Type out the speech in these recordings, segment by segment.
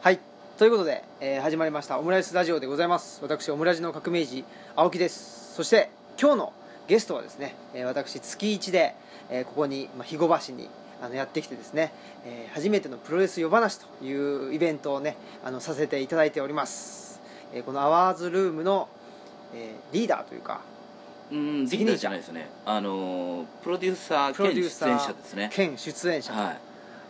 はい。ということで、えー始まりましたオムライスラジオでございます。私オムラジの革命児青木です。そして今日のゲストはですね、えー私月一で、えーここに、まあ、肥後橋にあのやってきてですね、えー初めてのプロレス夜話というイベントをねあのさせていただいております、えーこのアワーズルームの、えーリーダーというかうん責任者。じゃないですね。あのープロデューサープロデ兼出ューサー演者ですね。兼出演者。と、はい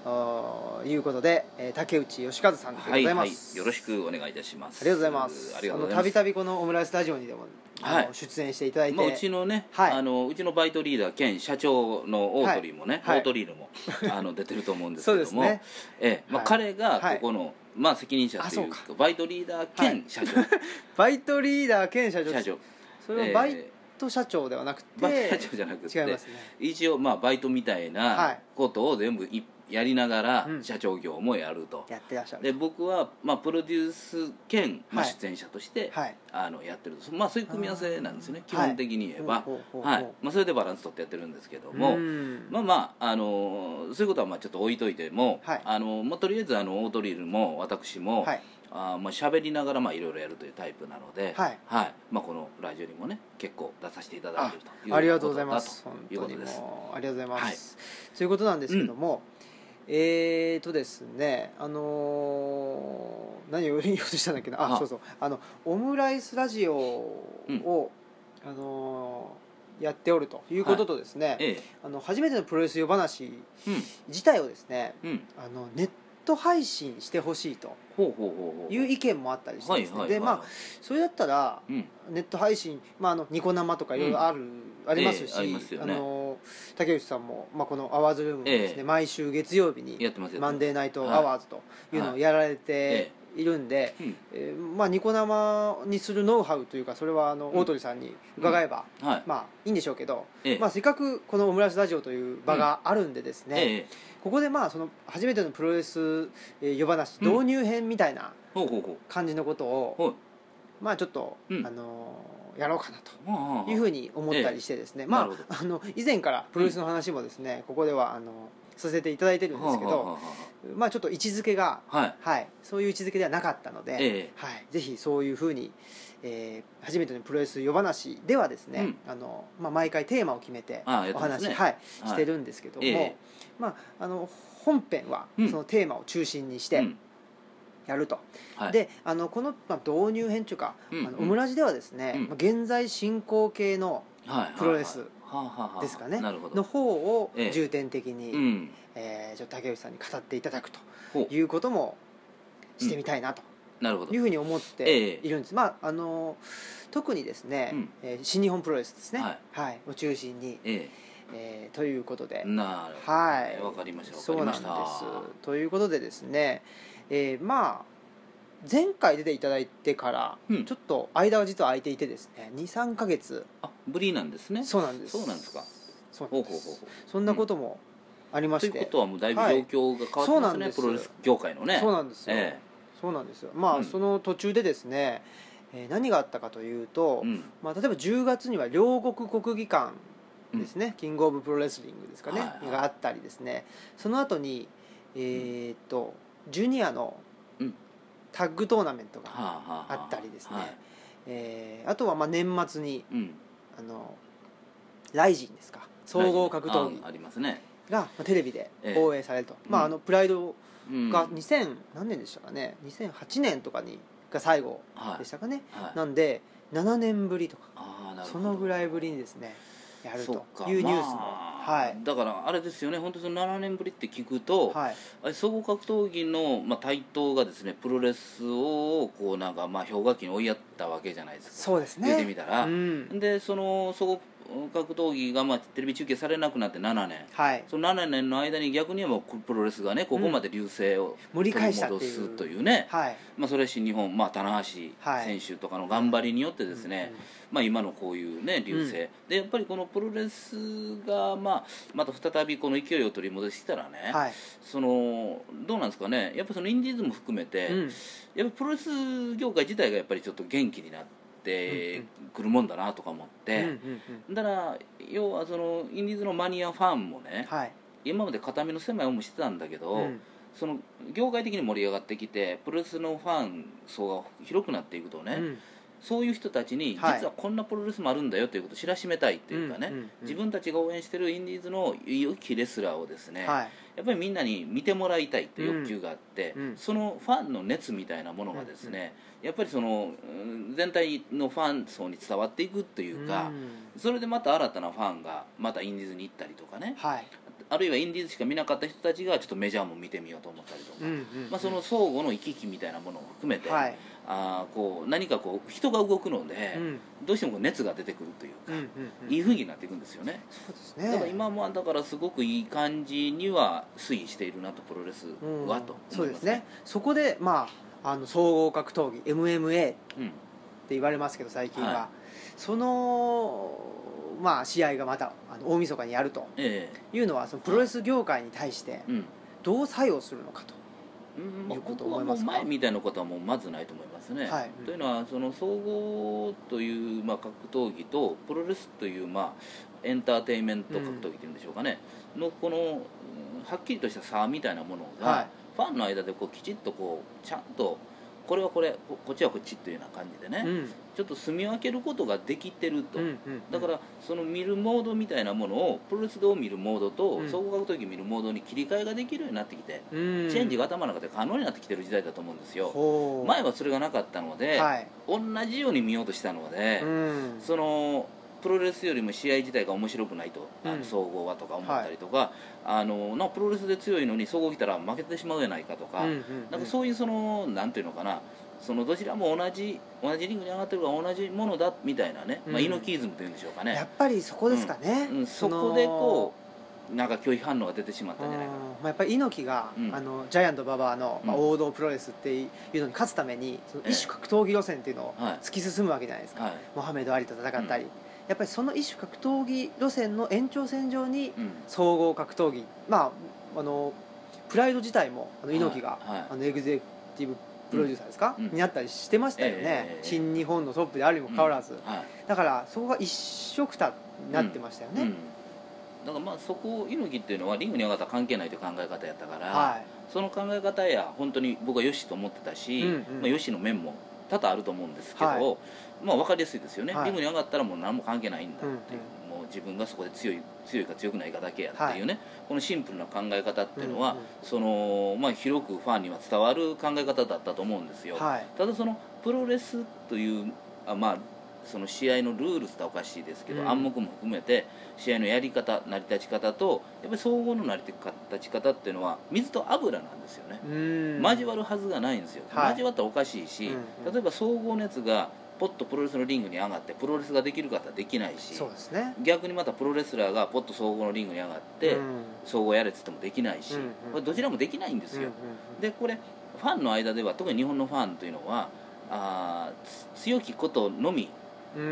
あーいうことで、えー竹内義和さんでござはいいはます、いよろしくお願いいたします。ありがとうございます。たびたびこのオムライスタジオにでも、はい。出演していただいて、まあ、うちのね、はい。あのうちのバイトリーダー兼社長のオートリーもね、はい。オートリールも あの出てると思うんですけどもね。ええまあ、はい。彼がここの、まあ、責任者というか。バイトリーダー兼社長、バイトリーダー兼社長。社長。それはバイト社長ではなくて、バイト社長じゃなくてね。一応まあバイトみたいはない。ことを全部いやりながらうん。社長業もやると、やってらっしゃる。で僕は、まあ、プロデュース兼、まあ、はい出演者として、はい。あのやってると。まあそういう組み合わせなんですね。基本的に言えば、はい。まあ、それでバランス取ってやってるんですけども、うん。まあまあ、あのそういうことはまあちょっと置いといても、はい。あのまあ、とりあえずあのオートリールも私も、はい。あーまあ喋りながらまあいろいろやるというタイプなので、はい。まあ、このラジオにもね結構出させていただいているというありがとうございます。こということですありがとうございます、ということなんですけども、えーとですねあのー何を言おうとしたんだっけな？あ。あそうそう。あのオムライスラジオを、あのーやっておるということとですね、ええ。あの初めてのプロレス夜話うん。自体をですねうん。あのネット配信してほしいとほうほうほうほういう意見もあったりしてですね、でまあそれだったらうん。ネット配信、まあ、あのニコ生とかいろいろある、ありますし、ええありますよね。あの竹内さんも、まあ、この「アワーズルーム」もですね、ええ。毎週月曜日にやってますよマンデーナイトアワーズというのをやられてえいるんで、うん。えーまあ、ニコ生にするノウハウというかそれはあの、うん大鳥さんに伺えば、はい。まあいいんでしょうけど、ええ。まあ、せっかくこのオムライスラジオという場があるんでですね、ええ。ここでまあその初めてのプロレスえー夜話うん。導入編みたいなほうほうほ感じのことを、うほうまあちょっと、うん。あのーやろうかなとはあいうふうに思ったりしてですね、まなるほああの以前からプロレスの話もですね、ここではあのさせていただいてるんですけど、はまあちょっと位置づけが、あはい。はい、そういう位置づけではなかったので、ええ。はい、ぜひそういうふうに、えー初めてのプロレス夜話ではですね、うん。あのまあ、毎回テーマを決めてああやっお話、てますね。はい、はい。してるんですけども、ええ。まあ、あの本編はうん。そのテーマを中心にしてうんやると、はい。であのこの、まあ、導入編というか、うんあのオムラジではですね、うん。まあ現在進行形のはいはいプロレスですかね。の方をええ。重点的に、うん。えーちょっと竹内さんに語っていただくということもしてみたいなとなるほど。いうふうに思ってええ。いるんです、まああの特にですね、うん。えー新日本プロレスですね、はい。を中心に、ええ。ーということで。え、なるほどはい。わかりました。わかそうなんでりましたす。ということでですね、えーまあ前回出ていただいてから、うん。ちょっと間が実は空いていてですね23か月。あブリなんですね。そうなんです。そうなんですか。そうなんです。ほうほうほうほう。そんなこともありまというして、ことはもうだいぶ状況が変わってますね、そうなんです。プロレス業界のね。そうなんですよ、えそうなんですよ。まあ、うん。その途中でですね、えー何があったかというと、えうん。まあ、例えば10月には両国国技館ですね、キングオブプロレスリングですかね、はいはい。があったりですね。その後にえーっとジュニアのうん。タッグトーナメントがはあはあはあ。ったりですね、はい。えーあとはまあ年末にうん。あのライジンですか。総合格闘技あありますね、がまあテレビでええ。放映されると、まあ、うん。あのプライドうん、が2000、何年でしたかね。2008年とかにが最後はい。でしたかね、はい。なんで7年ぶりとか。そど。のぐらいぶりにですねやるそというニュースも、まあはい。だからあれですよね。本当その7年ぶりって聞くと、はい。総合格闘技の、まあ、台頭がですねプロレスをこうなんかまあ氷河期に追いやったわけじゃないですか。そうですね。言ってみたら、うん。でその総合格闘技がまあテレビ中継されなくなって7年。はい。その7年の間に逆に言えばプロレスがねここまで流星を取り戻すというね、はい。まあ、それは新日本、まあ、棚橋はい。選手とかの頑張りによってですね、まあ、今のこういうね流星、でやっぱりこのプロレスが、まあ、また再びこの勢いを取り戻したらね、はい。そのどうなんですかね。やっぱそのインディーズも含めて、うん。やっぱプロレス業界自体がやっぱりちょっと元気になってくるもんだなとか思って、だから要はそのインディーズのマニアファンもね、はい。今まで片身の狭い思いしてたんだけど、うん。その業界的に盛り上がってきてプロレスのファン層が広くなっていくとね、うん。そういう人たちにはい。実はこんなプロレスもあるんだよということを知らしめたいっていうかね、自分たちが応援してるインディーズの良きレスラーをですね、はいやっぱりみんなに見てもらいたいという欲求があって、うんうん。そのファンの熱みたいなものがですね、やっぱりそのうん全体のファン層に伝わっていくというか、うん。それでまた新たなファンがまたインディーズに行ったりとかねはい。あるいはインディーズしか見なかった人たちがちょっとメジャーも見てみようと思ったりとか、うんうん。まあ、その相互の行き来みたいなものを含めて、はいあーこう何かこう人が動くので、うん。どうしてもこう熱が出てくるというか、うんうんうん。いい雰囲気になっていくんですよね。そうですだからね。今もだからすごくいい感じには推移しているなとプロレスうん。はとそうですすね。ね。そこでまああの総合格闘技 MMA ってうん言われますけど最近は、はそのまあ試合がまたあの大晦日にやるとえいうのはそのプロレス業界に対してどう作用するのかとうんまあいうこと僕はも前みたいなことはもうまずないと思いますね。はい。というのはその総合という、まあ、格闘技とプロレスという、まあ、エンターテインメント格闘技というんでしょうかね、のこのうんはっきりとした差みたいなものが、はい。ファンの間でこうきちっとこうちゃんとこれはこれここっちはこっちというような感じでね、うん。ちょっと住み分けることができてると。うんうんだからその見るモードみたいなものをプロレスで見るモードとうん。総合格闘技見るモードに切り替えができるようになってきて、うん。チェンジが頭の中で可能になってきてる時代だと思うんですよ。ほう。前はそれがなかったので、はい。同じように見ようとしたので、うん。そのプロレスよりも試合自体が面白くないと、あうん。の総合はとか思ったりとか、あのなプロレスで強いのに総合来たら負けてしまうじゃないかとか、うんうんうん。なんかそういうそのなんていうのかな。そのどちらも同じ同じリングに上がってるから同じものだみたいなね、まあ、うんイノキイズムというんでしょうかね、やっぱりそこですかね、うん、そこでこうなんか拒否反応が出てしまっうんたんじゃないかまあ、やっぱり猪木が、うん。あのジャイアント馬場の、まあ、うん王道プロレスっていうのに勝つためにそのええ。一種格闘技路線っていうのをはい。突き進むわけじゃないですか、はい、モハメド・アリと戦ったり、やっぱりその一種格闘技路線の延長線上にうん、総合格闘技まああのプライド自体もあの猪木が、はい。はいあのエグゼクティブプロデューサーですか、うん。になったりしてましたよね、ええ新日本のトップであるにもかかわらず、はい。だからそこが一緒くたになってましたよね、うん、だからまあそこ猪木っていうのはリングに上がったら関係ないという考え方やったから、はい。その考え方や本当に僕はよしと思ってたし、うんうん。まあ、よしの面も多々あると思うんですけど、はいまあ分かりやすいですよね、はい。リングに上がったらもう何も関係ないんだっていう、うんもう自分がそこで強い強いか強くないかだけやっていうね、このシンプルな考え方っていうのは、うんうん。そのまあ、広くファンには伝わる考え方だったと思うんですよ、はい。ただそのプロレスというあまあその試合のルールっておかしいですけど、うん。暗黙も含めて試合のやり方成り立ち方とやっぱり総合の成り立ち方っていうのは水と油なんですよね、うん。交わるはずがないんですよ、はい。交わったらおかしいし、うん。うん例えば総合熱がポッとプロレスのリングに上がってプロレスができる方はできないしそうですね。逆にまたプロレスラーがポッと総合のリングに上がって、うん。総合やれっつってもできないし、これどちらもできないんですよ、でこれファンの間では特に日本のファンというのはあ強きことのみうん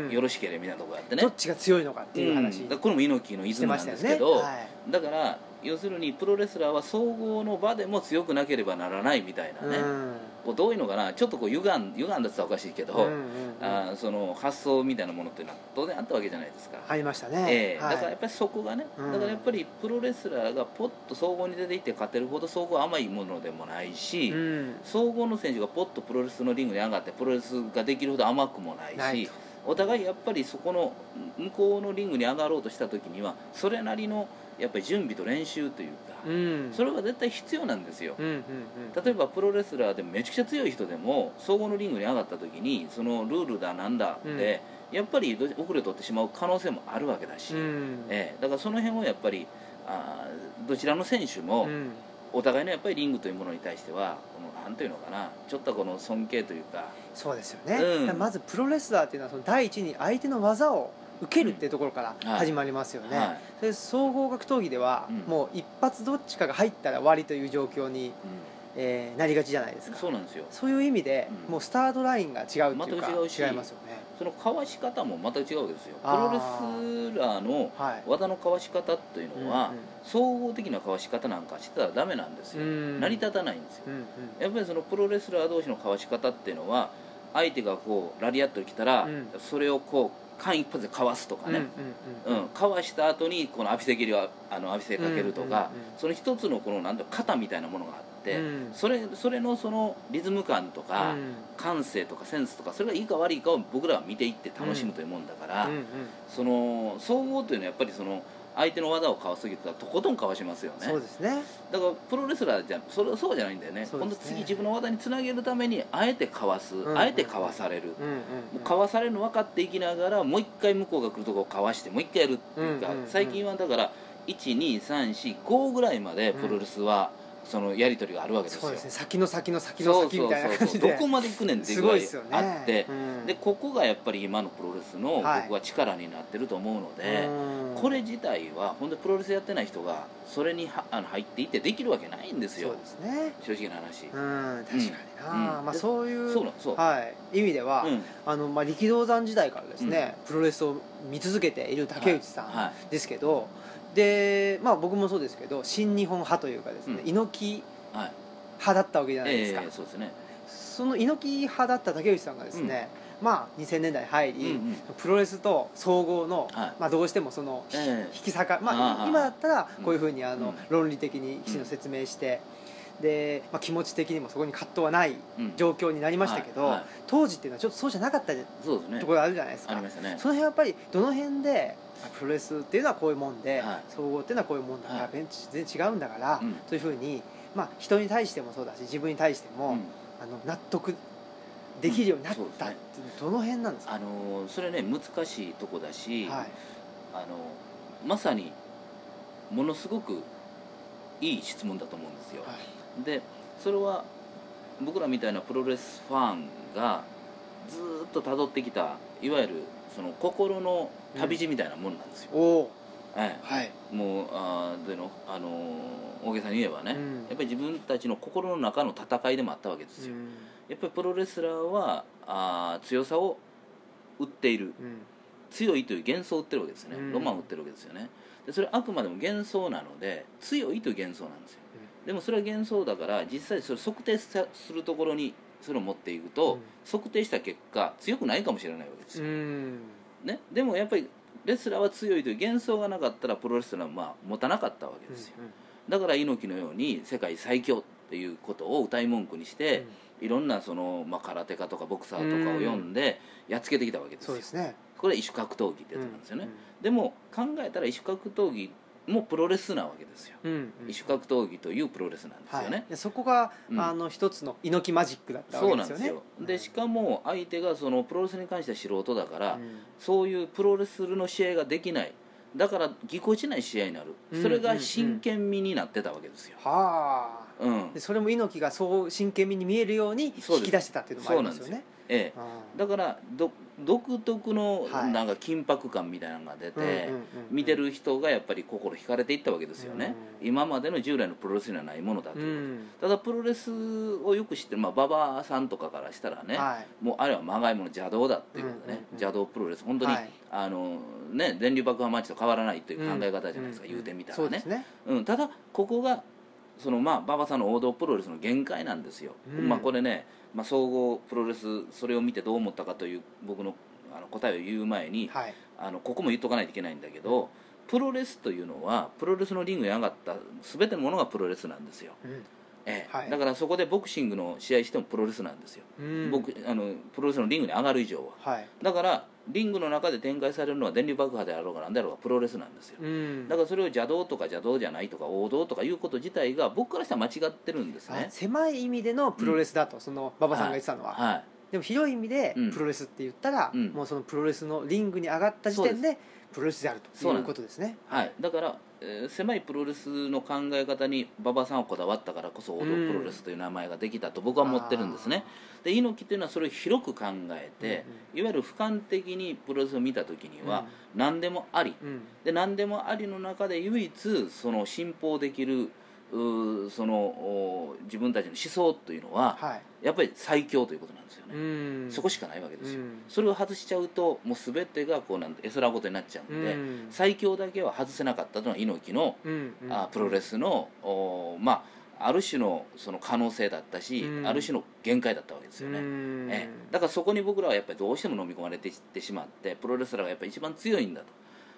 よろしければみたいなところがあってね、どっちが強いのかっていう話。これも猪木のイズムなんですけど、はいだから要するにプロレスラーは総合の場でも強くなければならないみたいなね、うん。こうどういうのかな。ちょっとこう歪ん歪んだって言ったらおかしいけど、うんうんうん。あーその発想みたいなものっていうのは当然あったわけじゃないですか、ありましたね。ええ。はい。だからやっぱりそこがね、うん。だからやっぱりプロレスラーがポッと総合に出ていって勝てるほど総合は甘いものでもないし、うん。総合の選手がポッとプロレスのリングに上がってプロレスができるほど甘くもないしないとお互いやっぱりそこの向こうのリングに上がろうとした時にはそれなりのやっぱり準備と練習というか、うん。それが絶対必要なんですよ、うんうんうん。例えばプロレスラーでめちゃくちゃ強い人でも総合のリングに上がった時にそのルールだなんだで、やっぱりど遅れ取ってしまう可能性もあるわけだし、うん。ええ。だからその辺をやっぱりあーどちらの選手もうんお互いのやっぱりリングというものに対してはこのなんていうのかなちょっとこの尊敬というか。そうですよね、うん。まずプロレスラーっていうのはその第一に相手の技を受けるっていうところから始まりますよね、はい。それで総合格闘技ではうん。もう一発どっちかが入ったら終わりという状況に、うえーなりがちじゃないですん、か。そうなんですよ。そういう意味で、うん。もうスタートラインが違うっていうか、全く違うし違いますよねそのかわし方もまた違うですよ。プあローレスラーのはい。技のかわし方というのは、総合的なかわし方なんかしてたらダメなんですよ、うん。成り立たないんですよ。うんうん。やっぱりそのプロレスラー同士のかわし方っていうのは相手がこうラリアットに来たら、うん。それをこう間一髪でかわすとかね、うんうんかわした後にこの浴びせ切りをあの浴びせかけるとか、うんうんうんその一つのこのなんだろう型みたいなものがあっって、うんそれそれのそのリズム感とか、うん。感性とかセンスとかそれがいいか悪いかを僕らは見ていって楽しむというもんだから、うんうんその総合というのはやっぱりその相手の技をかわすぎたらとことんかわしますよね。そうですね。だからプロレスラーじゃそれそうじゃないんだよね。今度次自分の技につなげるためにあえてかわす、んうん。あえてかわされる、うんうんかわされるの分かっていきながらもう一回向こうが来るとこをかわしてもう一回やるっていうか、うんうんうん最近はだから12345ぐらいまでプロレスはそのやり取りがあるわけですよ、すね。先の先の先の先みたいな感じで。どこまで行くねんっていうすぐらいあって、うん。でここがやっぱり今のプロレスのはい。僕は力になってると思うので、うん。これ自体は本当にプロレスやってない人がそれにはあの入っていってできるわけないんですよ。そうですね。正直な話、うん確かにな、うん。まあ、そういうそうなそう、はい、意味では、うん。あのまあ、力道山時代からですね、プロレスを見続けている竹内さはんですけど、で、まあ、僕もそうですけど新日本派というかですね、うん。猪木はい派だったわけじゃないですか、ええそうですね。その猪木派だった竹内さんがですね、まあ、2000年代に入り、うんうん。プロレスと総合の、はい。まあ、どうしてもその、ええ。引き裂か、まあ、ああ今だったらこういうふうにあの、うん。論理的にきちんと説明して、で、まあ、気持ち的にもそこに葛藤はないうん。状況になりましたけど、はい。はい。当時っていうのはちょっとそうじゃなかったそうですね。ところがあるじゃないですか、ありましたね。その辺はやっぱりどの辺であプロレスっていうのはこういうもんで、はい。総合っていうのはこういうもんだから、はい。全然違うんだから、うん。そういうふうに、まあ、人に対してもそうだし自分に対しても、うん。あの納得できるようになったっどの辺なんですか、あのそれね難しいとこだし、はい。あのまさにものすごくいい質問だと思うんですよ、はい。でそれは僕らみたいなプロレスファンがずーっと辿ってきたいわゆるその心の旅路みたいなもんなんですよ、おおえはい、えもうあーでの、あのー大げさに言えばね、うん。やっぱり自分たちの心の中の戦いでもあったわけですよ、やっぱりプロレスラーはあー強さを売っている。うん。強いという幻想を売ってるわけですよね、うん。ロマンを売ってるわけですよね。でそれはあくまでも幻想なので強いという幻想なんですよ、でもそれは幻想だから実際それ測定さするところにそれを持っていくと、うん。測定した結果強くないかもしれないわけですうよ、ん。ね、でもやっぱりレスラーは強いという幻想がなかったらプロレスラーはまあ持たなかったわけですよ、だから猪木のように世界最強っていうことを歌い文句にして、いろんなその、まあ、空手家とかボクサーとかを読んでやっつけてきたわけですよ。そうですね。これは異種格闘技ってやつなんですよね、うん。でも考えたら異種格闘技もプロレスなわけですよ、うんうん。異種格闘技というプロレスなんですよね、はい、でそこが、うん。あの一つの猪木マジックだったわけですよね。ですよ。でしかも相手がそのプロレスに関しては素人だから、うん。そういうプロレスの試合ができない。だからぎこちない試合になる、うんそれが真剣味になってたわけですよ、はあ。うん。でそれも猪木がそう真剣味に見えるように引き出してたっていうのもありますよねええ。あだからど独特のはい。なんか緊迫感みたいなのが出て、見てる人がやっぱり心惹かれていったわけですよね、うん。今までの従来のプロレスにはないものだとういうこと、ん。ただプロレスをよく知ってる、まあ、馬場さんとかからしたらね、はい。もうあれはまがいもの邪道だっていうことでね、うん邪道プロレス。本当に、はい。あのね電流爆破マッチと変わらないという考え方じゃないですか、うん言うてみたらね。そうね。うん、ただここがそのまあ馬場さんの王道プロレスの限界なんですよ、うん。まあこれね、まあ、総合プロレスそれを見てどう思ったかという僕のあの答えを言う前に、はい。あのここも言っとかないといけないんだけどプロレスというのはプロレスのリングに上がった全てのものがプロレスなんですよ、うんええ。はい。だからそこでボクシングの試合してもプロレスなんですよ、うん。僕あのプロレスのリングに上がる以上は。はい。だからリングの中で展開されるのは電流爆破であろうが何であろうがプロレスなんですよ。うん。だからそれを邪道とか邪道じゃないとか王道とかいうこと自体が僕からしたら間違ってるんですはい。ね狭い意味でのプロレスだと、その馬場さんが言ってたのは、はいでも広い意味でうん。プロレスって言ったら、うん。もうそのプロレスのリングに上がった時点でプロレスであるということですね。はい、だから、えー狭いプロレスの考え方に馬場さんはこだわったからこそ王道プロレスという名前ができたと僕は思ってるんですね、で猪木というのはそれを広く考えて、いわゆる俯瞰的にプロレスを見た時には何でもあり、うん。で何でもありの中で唯一その信奉できるうーそのお自分たちの思想というのははいやっぱり最強ということなんですよね、うん。そこしかないわけですよ、うん。それを外しちゃうともう全てがこうなんて絵空事になっちゃうんで、うん。最強だけは外せなかったというのは猪木の、あプロレスのおまあある種のその可能性だったし、うん。ある種の限界だったわけですよね、うん。ええ。だからそこに僕らはやっぱりどうしても飲み込まれていってしまってプロレスラーがやっぱり一番強いんだと。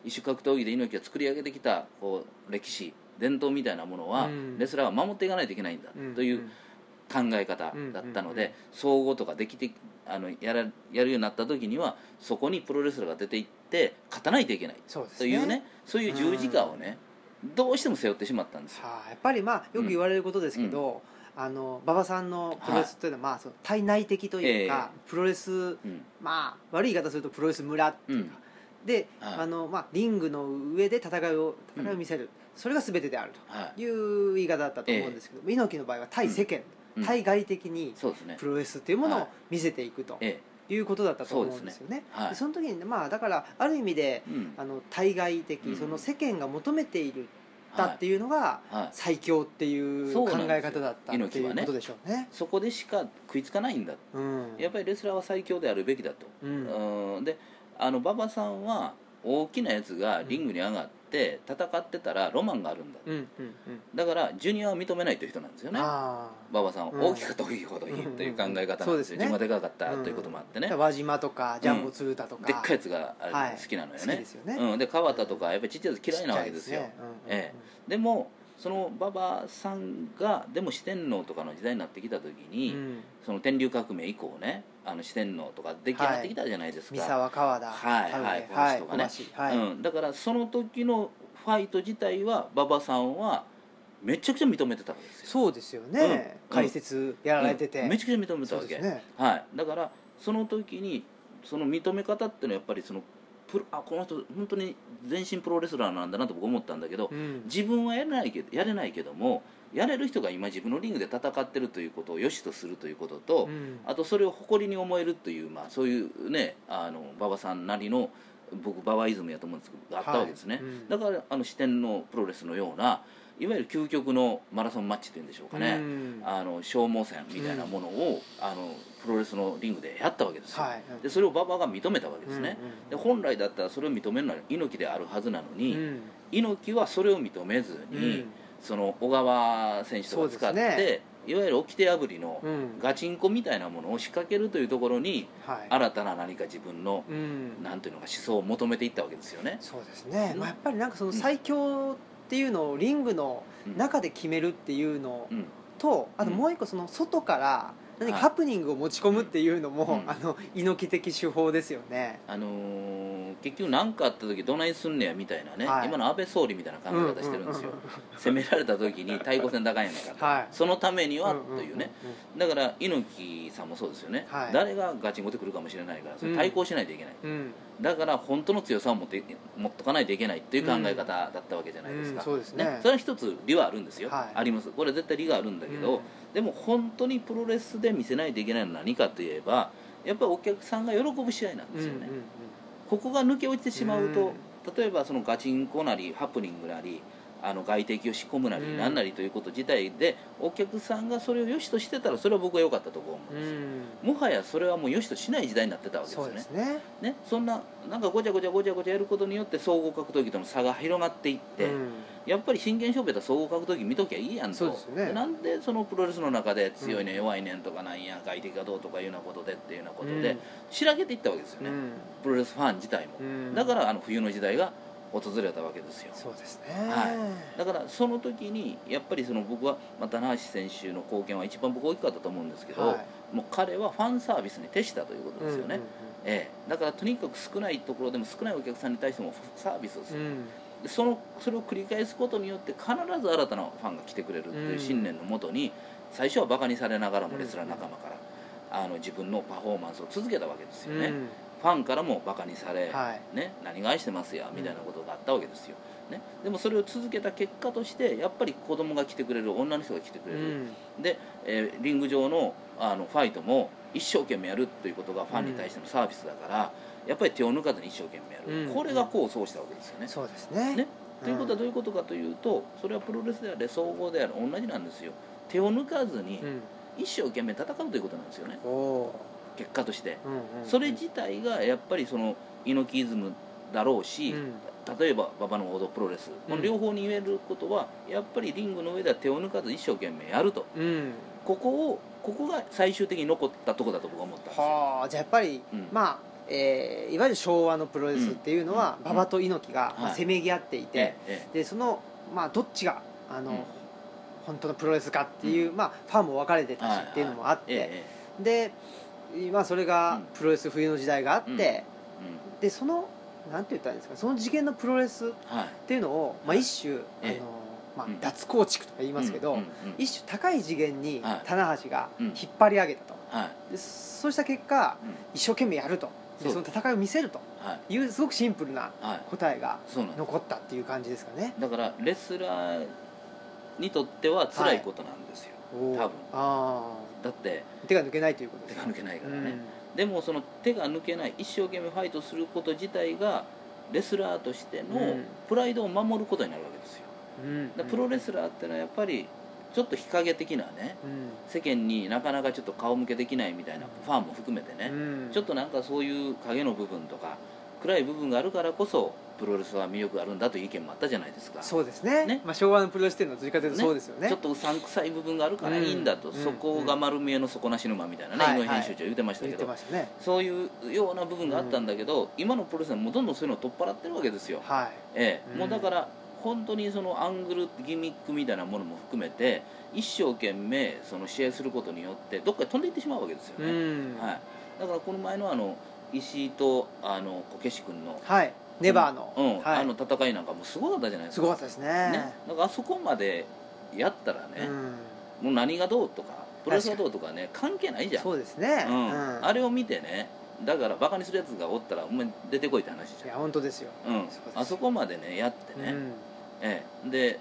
異種格闘技で猪木が作り上げてきたこう歴史伝統みたいなものは、うん。レスラーは守っていかないといけないんだという考え方だったので、総合とかできてあのやらやるようになった時にはそこにプロレスラーが出ていって勝たないといけない。そうですというねそういう十字架をね、どうしても背負ってしまったんですよ。はあ、やっぱりまあよく言われることですけど、あの馬場さんのプロレスというのは、まあ、その対内的というか、プロレスうん。まあ悪い言い方するとプロレス村っていうか、で、はい。あのまあ、リングの上で戦いを戦いを見せる、それが全てであるはという言い方だったと思うんですけど、猪木の場合は対世間、うん対外的にプロレスっていうものをはい。見せていくとえいうことだったと思うんですよね。はい。でその時にねまあだからある意味でえうん。あの対外的、うん。その世間が求めているだってい。うのが、はい。最強っていう考え方だったっていうことでしょうね。そこでしか食いつかないんだ。うん。やっぱりレスラーは最強であるべきだと、うん。うん。であの馬場さんは大きなやつがリングに上がって戦ってたらロマンがあるんだ、うんうんうん。だからジュニアは認めないという人なんですよね。あ馬場さんはうん。大きかった大きいほどいいという考え方なんですようんうんね自分はでかかったということもあってね、あ輪島とかジャンボ鶴田とか、でっかいやつが好きなのよ好きね,、ですよね。うん、で川田とかやっぱりちっちゃいやつ嫌いなわけですよ。ちっちゃいね。うんうんうん。え。でもその馬場さんがでも四天王とかの時代になってきた時に、うん。その天竜革命以降ねあの四天王とか出来上がってきたじゃないですか、三沢川田。はいはいはい小橋とかね。小橋。はい。うん、だからその時のファイト自体は馬場さんはめちゃくちゃ認めてたわけですよ。そうですよね、うん。解説やられてて、うん。めちゃくちゃ認めてたわけ、ね。はい、だからその時にその認め方っていうのはやっぱりそのプロあこの人本当に全身プロレスラーなんだなと僕思ったんだけど、うん。自分はやれないけどやれないけどもやれる人が今自分のリングで戦ってるということを良しとするということと、うん。あとそれを誇りに思えるという、まあ、そういうねあの馬場さんなりの僕馬場イズムやと思うんですけどあったわけですね、はい。うん。だからあの視点のプロレスのようないわゆる究極のマラソンマッチっていうんでしょうかね、うん。あの消耗戦みたいなものを、あのプロレスのリングでやったわけですよ、はい。でそれを馬場が認めたわけですね、うんで本来だったらそれを認めるのは猪木であるはずなのに、うん。猪木はそれを認めずに、うん。その小川選手とか使って、いわゆる掟破りのうん。ガチンコみたいなものを仕掛けるというところにはい。新たな何か自分の、うん。なんていうのか思想を求めていったわけですよね。そうですね、うん。まあ、やっぱりなんかその最強っていうのをリングのうん中で決めるっていうのうん。とあとうん。もう一個その外から何かはい。ハプニングを持ち込むっていうのも、うん。あの猪木的手法ですよね。あのー結局何かあった時どないすんねやみたいなね、はい。今の安倍総理みたいな考え方してるんですよ、攻められた時に対抗戦高いんやからと、はい。そのためにはうんうんうんうんというね、だから猪木さんもそうですよね、はい。誰がガチンコで来るかもしれないからそれ対抗しないといけない、うん。だから本当の強さを持って持っとかないといけないっていう考え方だったわけじゃないですか、うん。そうですね。それは一つ理はあるんですよ、はい。あります。これは絶対理があるんだけど、うん。でも本当にプロレスで見せないといけないのは何かといえばやっぱりお客さんが喜ぶ試合なんですよね、うんうんここが抜け落ちてしまうと、うん。例えばそのガチンコなりハプニングなりあの外敵を仕込むなりうん。なんなりということ自体でお客さんがそれを良しとしてたらそれは僕は良かったと思う。んうん。ですよ、うんもはやそれはもう良しとしない時代になってたわけですね。ね。ね。そんななんかごちゃごちゃごちゃごちゃやることによって総合格闘技との差が広がっていって、うんやっぱり真剣勝負やったら総合格闘技見ときゃいいやんと。そうですよね。なんでそのプロレスの中で強いねん。弱いねんとかなんや外敵がどうとかいうようなことでっていうようなことでうん。しらけていったわけですよね、うん。プロレスファン自体も、うん。だからあの冬の時代が訪れたわけですよ。そうですね。はい。だからその時にやっぱりその僕は、まあ、棚橋選手の貢献は一番僕大きかったと思うんですけど、はい。もう彼はファンサービスに徹したということですよね、ええ、だからとにかく少ないところでも少ないお客さんに対してもサービスをする、うんそのそれを繰り返すことによって必ず新たなファンが来てくれるっていう信念のもとに、最初はバカにされながらもレスラー仲間から、あの自分のパフォーマンスを続けたわけですよね、うん。ファンからもバカにされ、はい。ね、何が愛してますやみたいなことがあったわけですよ、ね、でもそれを続けた結果としてやっぱり子供が来てくれる女の人が来てくれる、で、えーリング上のあのファイトも一生懸命やるということがファンに対してのサービスだから、やっぱり手を抜かずに一生懸命やる、うん。これが功を奏したわけですよね。そうですね。ね。ということはどういうことかというとそれはプロレスであれ総合であれ同じなんですよ。手を抜かずにうん。一生懸命戦うということなんですよね。結果として。ー。うんうん。それ自体がやっぱりその猪木イズムだろうし、うん。例えば馬場の王道プロレス、この両方に言えることはやっぱりリングの上では手を抜かず一生懸命やると。うん。ここをここが最終的に残ったとこだと僕は思ったんですよ。はあ。じゃあやっぱり、うん。まあえーいわゆる昭和のプロレスっていうのはうん。馬場と猪木が、まあはい。せめぎ合っていて、でその、まあ、どっちがあの、うん。本当のプロレスかっていう、まあ、ファンも分かれてたしっていうのもあって、えで、まあ、それがうん。プロレス冬の時代があって、うん。でえそのなんて言ったらいいんですかその次元のプロレスっていうのを、まあ、一種、ええ。あのまあうん、脱構築とか言いますけど、一種高い次元にはい。棚橋がうん。引っ張り上げたと、はい。でそうした結果うん。一生懸命やるとでその戦いを見せるとはい。いうすごくシンプルなはい。答えが残ったっていう感じですかね。だからレスラーにとっては辛いことなんですよ、多分。あだってあ手が抜けないということですか手が抜けないからね、でもその手が抜けない一生懸命ファイトすること自体がレスラーとしてのうん。プライドを守ることになるわけですよ。うん。プロレスラーってのはやっぱりちょっと日陰的なねうん。世間になかなかちょっと顔向けできないみたいなファンも含めてね、うん。ちょっとなんかそういう影の部分とか暗い部分があるからこそプロレスは魅力があるんだという意見もあったじゃないですか。そうですね。ね。まあ、昭和のプロレスっていうのはどっちかというとそうですよね。ちょっとうさんくさい部分があるからいいんだと、うんそこが丸見えの底なし沼みたいなね、はい井上編集長言ってましたけど、てましたね。そういうような部分があったんだけど、今のプロレスはもうどんどんそういうのを取っ払ってるわけですよ、はい。ええ。うん。もうだから本当にそのアングルギミックみたいなものも含めて一生懸命その試合することによってどっかに飛んでいってしまうわけですようね、ん。はい、だからこの前のあの石井とあのこけし君の、はい。ネバーの、うん。はい、あの戦いなんかもすごかったじゃないですか。すごかったですね。ね、だからあそこまでやったらね、うん。もう何がどうとかプロレスがどうとかね関係ないじゃん。そうですね。うん。うん。あれを見てねだからバカにするやつがおったらお前出てこいって話じいやゃん、本当ですよ。うん。あそこまでねやってね、うんええ。で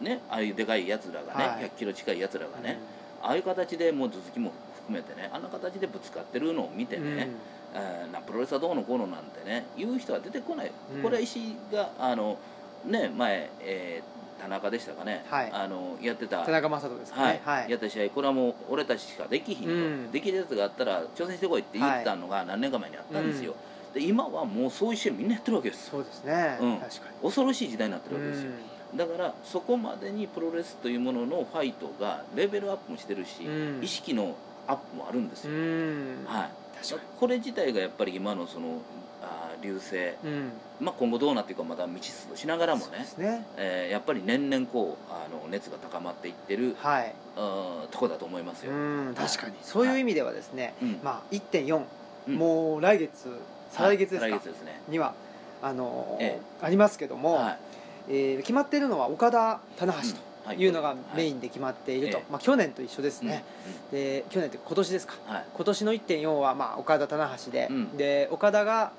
ねああいうでかいやつらがね、はい。100キロ近いやつらがね、ああいう形でもう頭突きも含めてねあんな形でぶつかってるのを見てうん。ね、えーなプロレスはどうのこうのなんてね言う人は出てこない、うん。これは石井があのね前、えー田中でしたかね、はい。あのやってた。田中将人ですかはい。ねはい。やった試合これはもう俺たちしかできひんと、うん。できるやつがあったら挑戦してこいって言ってたのが何年か前にあったんですよ、で今はもうそういう試合みんなやってるわけですそうですね。うん。確か恐ろしい時代になってにるわけですよ、だからそこまでにプロレスというもののファイトがレベルアップもしてるし、うん。意識のアップもあるんですうよ、ん。はい。確かこれ自体がやっぱり今のそのあー流星、にうん。まあ、今後どうなっていくかまだ未知数しながらもねね。えーやっぱり年々こうあの熱が高まっていってるはい。あーとこだと思いますよ、うん確かに。そういう意味ではですねうん。まあ1.4うん。もう来月再来月ですか？すね。にはあのえありますけどもはい。えー決まっているのは岡田棚橋はというのがメインンで決まっていると。ええ。まあ去年と一緒ですね。で去年って今年ですか？はい。今年の1.4はまあ岡田棚橋で、うん。で岡田が、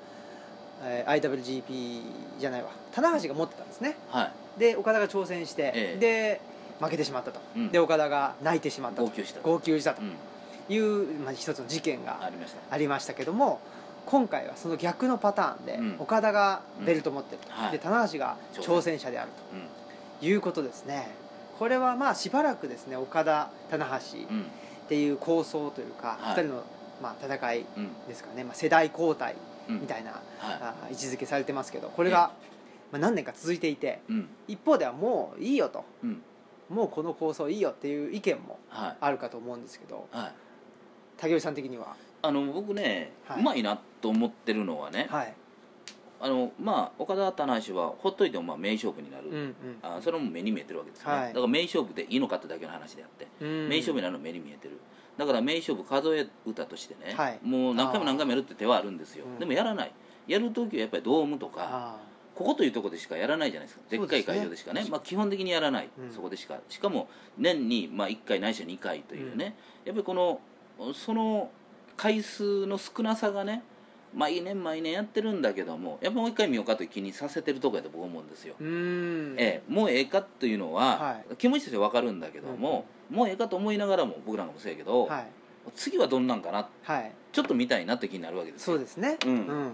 えー IWGP じゃないわ。棚橋が持ってたんですね。はい。で岡田が挑戦して、ええ。で負けてしまったと、うん。で岡田が泣いてしまったと。号泣した。号泣したとうん。いう、まあ、一つの事件がありました。ありましたけども今回はその逆のパターンで、うん。岡田がベルト持ってる、はい。で棚橋が挑戦者であると。いうことですね。これはまあしばらくですね岡田棚橋うん。うんっていう構想というか、はい。2人のまあ戦いうんですかね、まあ、世代交代うんみたいな、はあ位置づけされてますけどこれが、まあ、何年か続いていていうん。一方ではもういいよと。うん。もうこの構想いいよっていう意見もはい。あるかと思うんですけどはい。竹内さん的には？あの僕ね、はい。うまいなと思ってるのはね、はい。あのまあ岡田棚橋はほっといてもまあ名勝負になる、うんうんあそれも目に見えてるわけですよね、はい。だから名勝負でいいのかってだけの話であって、うん。名勝負になるの目に見えてる。だから名勝負数え歌としてね、はい。もう何回も何回もやるって手はあるんですよ、うん。でもやらない。やる時はやっぱりドームとかあここというところでしかやらないじゃないですか。でっかい会場でしかね。まあ、基本的にやらない、うん。そこでしか。しかも年にまあ1回ないしは2回というね、やっぱりこのその回数の少なさがね毎年毎年やってるんだけどもやっぱもう一回見ようかという気にさせてるところやと僕思うんですよ、ええ、もうええかというのは、は気持ちとして分かるんだけども、もうええかと思いながらも僕なんかもそうやけど、はい次はどんなんかな？はい。ちょっと見たいなって気になるわけですよ。そうですね。うん。うんうんうんうん。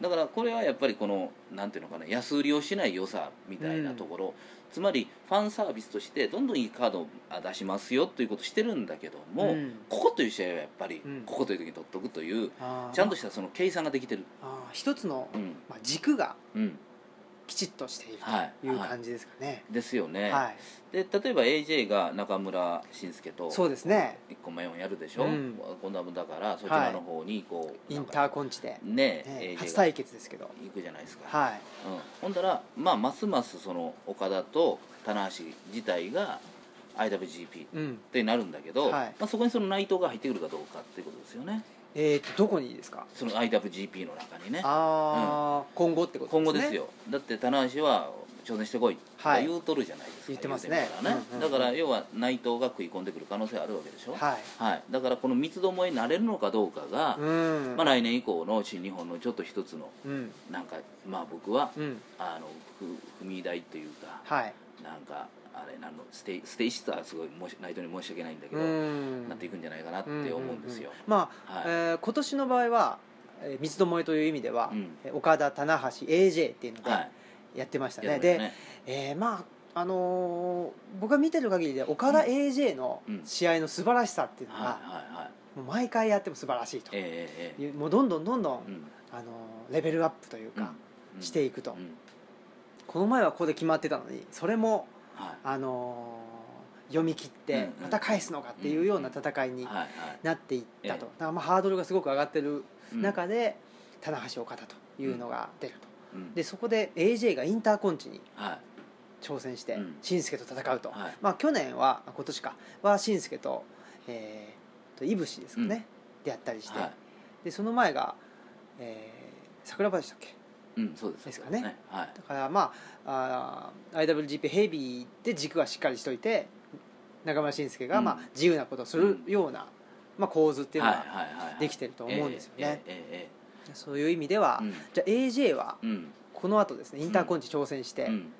だからこれはやっぱりこのなんていうのかな安売りをしない良さみたいなところ、つまりファンサービスとしてどんどんいいカードを出しますよということをしてるんだけども、うん。ここという試合はやっぱり、うん。ここという時に取っとくというちゃんとしたその計算ができてる。あー。一つのうん。まあ軸がうんきちっとしているはい。という感じですかね。ですよね、はい、で例えば AJ が中村慎介とそうですね。一個前をやるでしょ、うん。今度はだからそちらの方にこう、インターコンチで、ねね初対決ですけど。行くじゃないですか、はい。うん、ほんだらまあますますその岡田と棚橋自体が IWGP っうん。てなるんだけど、はい。まあ、そこにその内藤が入ってくるかどうかっていうことですよねえー、とどこにですか？その IWGP の中にね。ああ、今後ってこと今後ですよ。だって棚橋は挑戦してこい。とはい。言うとるじゃないですか、言ってますね。からね。うんうんうん。だから要は内藤が食い込んでくる可能性あるわけでしょ、はい。はい、だからこの三つどもえになれるのかどうかが、うん。まあ、来年以降の新日本のちょっと一つのうん。なんかまあ僕はうん。あのふ踏み台というかはい。なんかあれなんのステイステイシストはすごい内藤に申し訳ないんだけうど、ん。なっていくんじゃないかなって思うんですよ、まあ、はい。えー今年の場合はえー三つどもえという意味では、うん。えー岡田棚橋 AJ っていうのではい。やってましたね、やってで、ね。えーまああのー僕が見てる限りで岡田 AJ のうん試合の素晴らしさっていうのはいが、はいはい。もう毎回やっても素晴らしいと。えええええいうもうどんどんどんどん、えうん。あのーレベルアップというか、うん。していくと、うん。この前はここで決まってたのにそれも、はあのー読み切ってまた返すのかっていうような戦いになっていったと、ええ。だからまあハードルがすごく上がってるうん。中で、棚橋岡田というのが出ると、うん。でそこで AJ がインターコンチにはい。挑戦してうん。紳助と戦うと、はい。まあ去年はあ今年か。は紳助と,、えー、といぶしですかね、でやったりして、はい。でその前が、えー、桜庭でしたっけ？うんそうです。ですかね。はい。だからまああー IWGP ヘビーで軸はしっかりしといて中村慎介が、うん。まあ、自由なことをするような、まあ、構図っていうのははいはいはいはい。できてると思うんですよね、そういう意味では、じゃあ AJ はこの後ですねインターコンチ挑戦して、うん。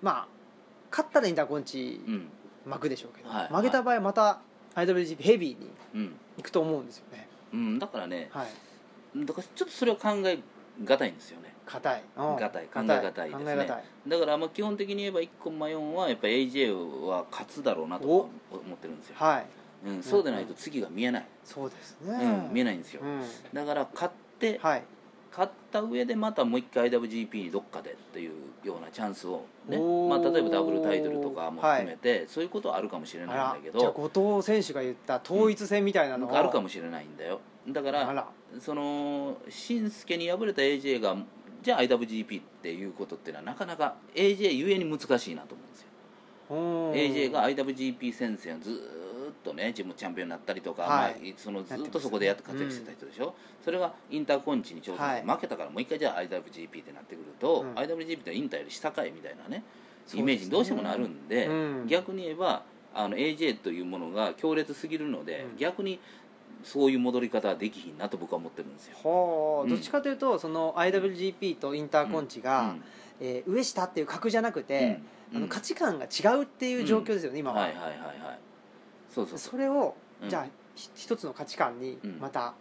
まあ勝ったらインターコンチうん。巻くでしょうけど、はい負けた場合はまた IWGP ヘビーにうん。行くと思うんですよね。うんだからねはい。だからちょっとそれは考えがたいんですよね硬い。うん。硬い。考え硬難いですね。だからまあ基本的に言えば1個マヨンはやっぱり AJ は勝つだろうなと思ってるんですよ、はい。うん、そうでないと次が見えない、そうですね、うん。見えないんですよ、うん。だから勝ってはい。勝った上でまたもう一回 IWGP にどっかでっていうようなチャンスをね、まあ、例えばダブルタイトルとかも含めて、そういうことはあるかもしれないんだけじゃあど後藤選手が言った統一戦みたいなのが。あるかもしれないんだよ。だからその紳助に敗れた AJ がじゃあ IWGP っていうことっていうのはなかなか AJ ゆえに難しいなと思うんですよ。う。ん AJ が IWGP 戦線をずーっとね自分もチャンピオンになったりとか、はい。まあ、そのずっとそこでやって活躍してた人でしょ、それがインターコンチに挑戦して、はい。負けたからもう一回じゃあ IWGP ってなってくると、うん。IWGP ってインターより下かいみたいなねイメージにどうしてもなるんでうん。逆に言えばあの AJ というものが強烈すぎるので、うん。逆にそういう戻り方はできひんなと僕は思ってるんですよ。はあ、うん。どっちかというとその IWGP とインターコンチが、えー上下っていう格じゃなくて、うん。あの価値観が違うっていう状況ですよね、今は、はいはいはいはい。そうそうそそれを、うんじゃあひ一つの価値観にうん。また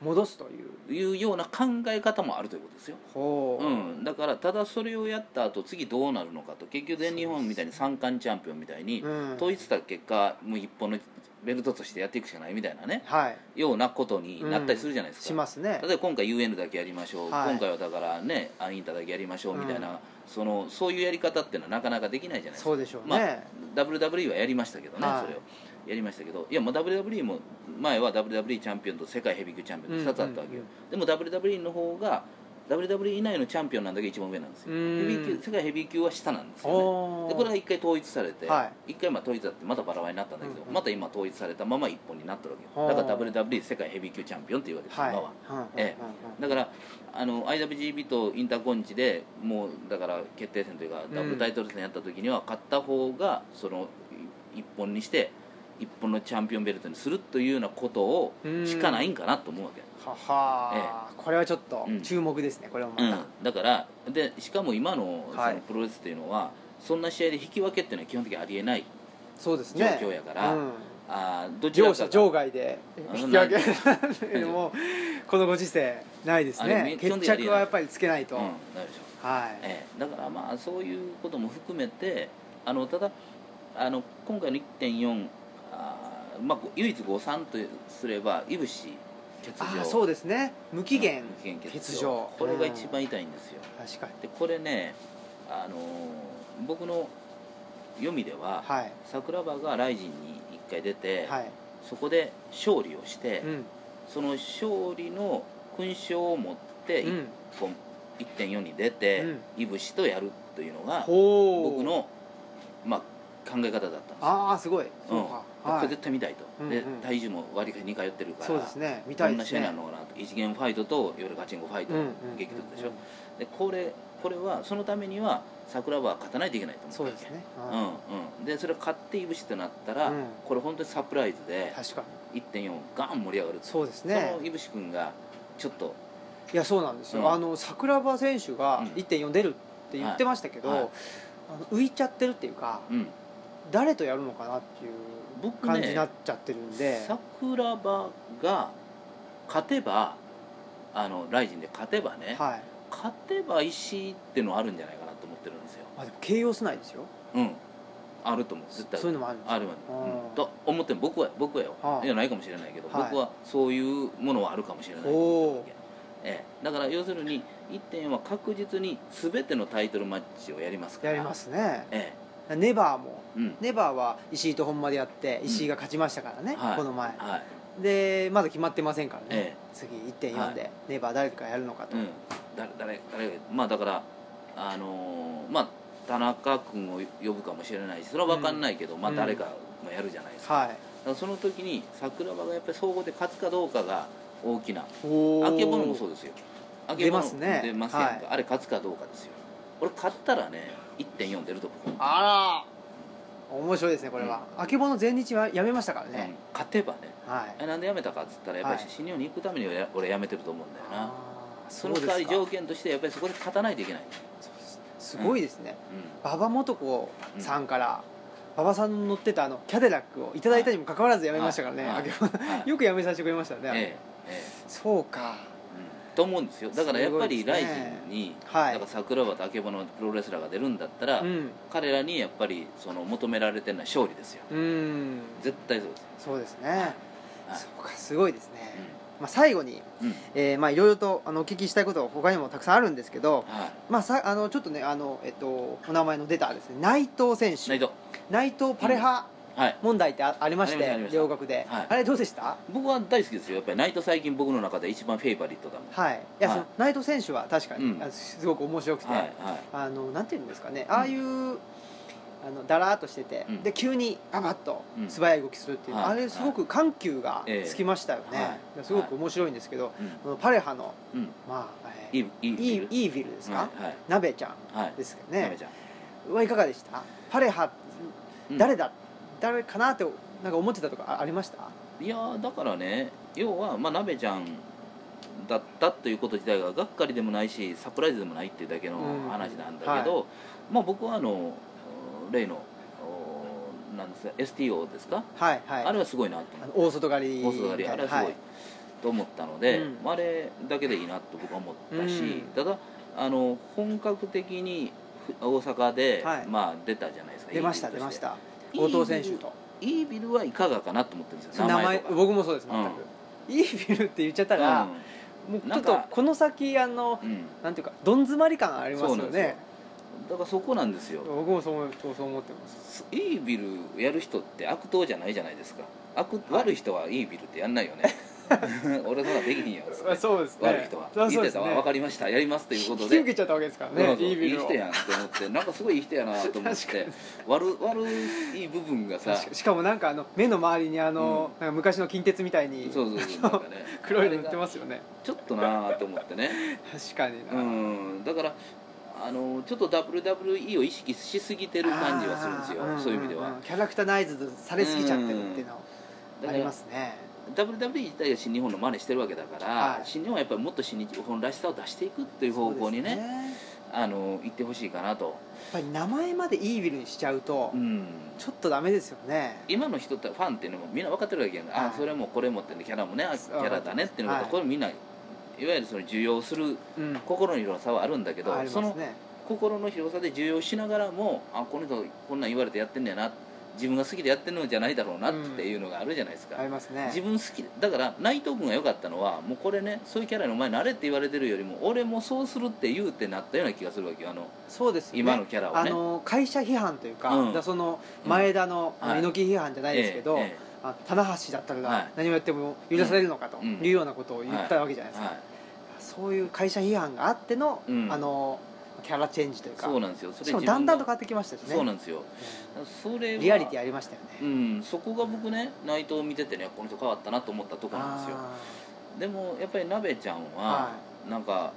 戻すという、ういうような考え方もあるということですよ。ほう、うん、だからただそれをやった後次どうなるのかと結局全日本みたいに三冠チャンピオンみたいにうん。統一した結果もう一本のベルトとしてやっていくしかないみたいなね。はい。ようなことになったりするじゃないですか、しますね。例えば今回 UN だけやりましょう、はい。今回はだからねアインタだけやりましょうみたいな、うん。そのそういうやり方っていうのはなかなかできないじゃないですか。そうでしょうね、まあ WWE はやりましたけどね、はい。それを。やりましたけど。いやもう WWE も前は WWE チャンピオンと世界ヘビー級チャンピオンと2つあったわけよ、でも WWE の方が WWE 以内のチャンピオンなんだけ一番上なんですよ。うん。ヘビー級世界ヘビー級は下なんですよね。でこれが一回統一されて、は一回まあ統一されてまたバラバラになったんだけど、うんうん。また今統一されたまま一本になってるわけだから WWE 世界ヘビー級チャンピオンっていうわけです、はい。今は。うんえうん。だからあの IWGP とインターコンチでもうだから決定戦というかんダブルタイトル戦やった時には勝った方がその一本にして一本のチャンピオンベルトにするというようなことをうんしかないんかなと思うわけ、はは、これはちょっとうん。注目ですね、これもまた、うん、だからでしかも今のそはい。のプロレスっていうのは、そんな試合で引き分けっていうのは基本的にありえない状況やからうん。あーどちら両かが者場外で引き分けもこのご時世ないですね。決着はやっぱりつけないと、うん、なるでしょ。はい、ええ、だからまあそういうことも含めてあのただあの今回の1.4あー、まあ、唯一誤算とすればいぶし欠場。そうですね。無期限欠場。これが一番痛いんですよ、確かに。でこれねあのー僕の読みでは、はい。桜庭がライジンに一回出て、はい。そこで勝利をして、うん。その勝利の勲章を持ってうん。1本1.4に出て、うん。いぶしとやるというのが僕の、まあ、考え方だったんですよ。ああすごい。うんこはい。れ絶対見たいと、うんうん。で体重も割りか似通ってるからそうですね。見たどんな試合なるのかなと。一元ファイトと夜ガチンコファイトのうんうん激突でしょ、でこれこれはそのためには桜庭は勝たないといけないと思ったわけ。そうですね。うん。うん、でそれ勝っていぶしってなったら、うん。これ本当にサプライズで確かに。1.4ガン盛り上がるそうですそねのいぶし君がちょっといやそうなんですよ、うん。あの桜庭選手がうん。1.4出るって言ってましたけど、はい。はい。浮いちゃってるっていうかうん。誰とやるのかなっていう僕感じになっねちゃってるんで、桜庭が勝てばあのライジンで勝てばね、はい。勝てば石井っていうのはあるんじゃないかなと思ってるんですよ。まあ、でも形容すないですよ。うん。あると思う。絶対そういうのもあるある。わ、うん。うんと思ってる僕は僕はよ、はあいやないかもしれないけど、はい。僕はそういうものはあるかもしれないええ、だから要するに1.4は確実に全てのタイトルマッチをやりますから。やりますね。えネバーも。えうん。ネバーは石井と本間でやって石井が勝ちましたからね、はい。この前。はい。でまだ決まってませんからね、え次1.4はでネバー誰かやるのかと、うん。誰誰まあだからあのーまあ田中君を呼ぶかもしれないしそれは分かんないけど、まあうん。誰かもやるじゃないですか,、はい。だからその時に桜庭がやっぱり総合で勝つかどうかが大きなおあけぼのもそうですよ。あけぼの出ますね。出ますやんか、はい。あれ勝つかどうかですよ俺勝ったらね1.4出ると僕あら。面白いですねこれは、あけぼの全日はやめましたからうん。ね、勝てばね。はい。えなんでやめたかっつったらやっぱりはい。新日本に行くために俺俺やめてると思うんだよな。その代わり条件としてやっぱりそこで勝たないといけない、す。すごいですね、う馬場素子さんから馬場さんの乗ってたあのキャデラックをいただいたにもかかわらずやめましたからね、よくやめさせてくれましたね、ええええ。そうか。うんと思うんですよ。だからやっぱりライジンに、はい。桜庭とあけぼのプロレスラーが出るんだったら、うん。彼らにやっぱりその求められてるのは勝利ですよ。うん。絶対そうです、そうですね、はい。そうかすごいですね、うまあ、最後に、んうん。えーまあいろいろとあのお聞きしたいことは他にもたくさんあるんですけど、はまあ、さあのちょっとねあの、えっと、お名前の出たですね内藤選い、手。内藤。内藤パレハはい問題ってありまして、両国で、あれどうでした？僕は大好きですよ。やっぱりイト最近僕の中で一番フェイバリットだもん。はい。いや、そのイト選手は確かに、すごく面白くて、あのなんていうんですかね。ああいう、あのだらっとしてて、で急にガバッと素早い動きするっていう、あれすごく緩急がつきましたよね、すごく面白いんですけど、パレハの、まあ、えー、イーイーィルですか、はい、鍋ちゃんですけね、はい、はい。かがでしたパレハ誰だっ誰かなってなんか思ってたとかあありました？いやーだからね要はまあなべちゃんだったということ自体ががっかりでもないしサプライズでもないっていうだけのうん。話なんだけど、はまあ僕はあの例のおなんですか STO ですか、はいはい。あれはすごいなと大外刈り大外刈りあれはすごい、はい。と思ったので、うん。まああれだけでいいなと僕は思ったし、うん。ただあの本格的にふ大阪で、はい。まあ、出たじゃないですか出ました出ました後藤選手と。イービルはいかがかなと思ってるんですよ名前僕もそうです全く、いいビルって言っちゃったら、もうちょっとこの先あのなんていうかどん詰まり感ありますよね。だからそこなんですよ。僕もそうそう思ってます。イービルやる人って悪党じゃないじゃないですか。悪、はい。悪い人はイービルってやんないよね 俺そんなできひんよ。そうです悪い人は。言ってたわ分かりました。やりますということ引きで受けちゃったわけですからね。いい人やんって思って。なんかすごいいい人やなと思って。悪悪い部分がさ。しかもなんかあの目の周りにあの、なんか昔の近鉄みたいにそうそうそう。なんかね。黒いの塗ってますよね。ちょっとなと思ってね。確かにな、うん。だからあのちょっと WWE を意識しすぎてる感じはするんですよ。そういう意味では。んんんキャラクターナイズされすぎちゃってるっていうのありますね WWE 自体が新日本の真似してるわけだから、はい。新日本はやっぱりもっと新日本らしさを出していくっていう方向にねね。あの行ってほしいかなと、やっぱり名前までイービルにしちゃうと、うん、ちょっとダメですよね。今の人ってファンっていうのもみんな分かってるわけやん、はい。あそれもこれもってねキャラもねあキャラだねっていうのが、はい。これみんないわゆるその受容するうん。心の広さはあるんだけど、ありその心の広さで受容しながらもあこの人こんなん言われてやってんねやな自分が好きでやってるのじゃないだろうなっていうのがあるじゃないですか、ありますね。自分好き。だから内藤君が良かったのはもうこれねそういうキャラにお前なれって言われてるよりも俺もそうするって言うってなったような気がするわけよあのそうですよね。今のキャラをね。あの会社批判というか,、うん。その前田の、うんはい猪木批判じゃないですけど、えええあ棚橋だったらはい。何をやっても許されるのかとうん。いうようなことを言ったわけじゃないですか、はい。そういう会社批判があっての、うん。あのキャラチェンジというか。そうなんですよ。それしかもだんだんと変わってきましたしね。そうなんですよ。それはリアリティありましたよね、うん。そこが僕ね内藤を見ててねこの人変わったなと思ったところなんですよ。あでもやっぱり鍋ちゃんははなんか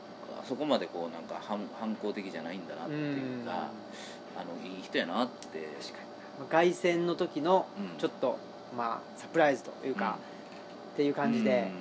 そこまでこうなんか反反抗的じゃないんだなってーいううん。かあのいい人やなって。確かに凱旋の時のうん。ちょっと、まあサプライズというか、っていう感じで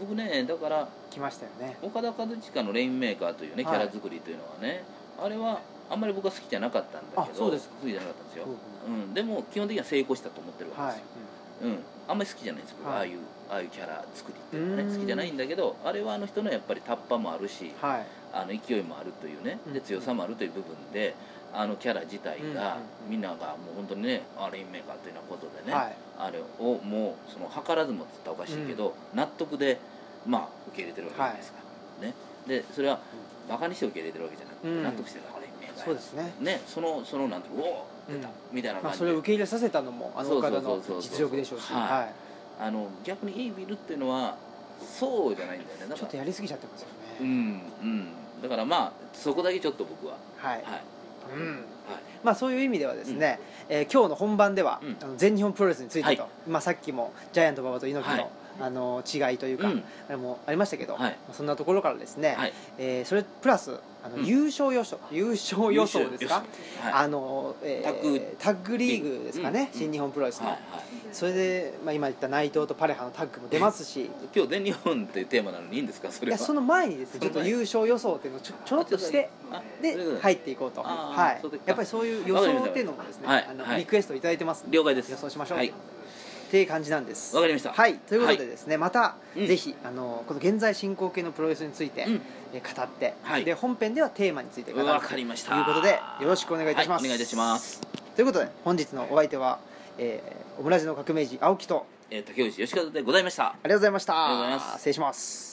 うん。僕ねだから来ましたよね、岡田和親のレインメーカーというねキはい。ャラ作りというのはね、あれはあんまり僕は好きじゃなかったんだけどあそうですか。好きじゃなかったんですよ、うんうん、でも基本的には成功したと思ってるわはいけですよ、うん。あんまり好きじゃないんです僕、は。い。ああいうああいうキャラ作りっていうのはね好きじゃないんだけどあれはあの人のやっぱりタッパもあるしはい。あの勢いもあるというねうん。で強さもあるという部分であのキャラ自体がうんみんながもう本当にねあレインメーカーというようなことでね、はい。あれをもうその図らずもっつったらおかしいけど、納得でまあ受け入れてるわけじゃないですか、ね。でそれはバカにして受け入れてるわけじゃなくて、うん。納得してるあレインメーカーやそうですね、ねそのそのなんていうのおお出た、うん。みたいなまあ、感じで、それを受け入れさせたのもあのの実力でしょうし、はい。はい。あの逆にいいビルっていうのはそうじゃないんだよね。だちょっとやりすぎちゃってますようね、んうん。だからまあそこだけちょっと僕は。はい、はいうん。はい。まあ、そういう意味ではですね、えー今日の本番では、うん。あの全日本プロレスについてと、はい。まあ、さっきもジャイアント馬場と猪木の,、はいあの違いというか、うん。あれもありましたけど、そんなところからですね、はい。えーそれプラスあの、うん。優勝予想優勝予想ですか、はい。あのえータッグタッグリーグですかね、うん新日本プロレスの、それで、まあ、今言った内藤とパレハのタッグも出ますし、今日全日本っていうテーマなのにいいんですか？それは。いやその前にですねちょっと優勝予想っていうのをちょちょろっとしてあで入っていこうと、はい。やっぱりそういう予想っていうのもですね、あのリクエストいただいてます了解です。予想しましょう、はいっていう感じなんです。わかりました。はい。ということではいですね、また、うん。ぜひあのこの現在進行形のプロレスについて、うん。えー語って、はい。で本編ではテーマについて語るわかりました。ということでよろしくお願いいたします、はい。お願いいたします。ということで本日のお相手は、えーオムラジの革命児青木とえー竹内義和でございました。ありがとうございました。ありがとうございます。失礼します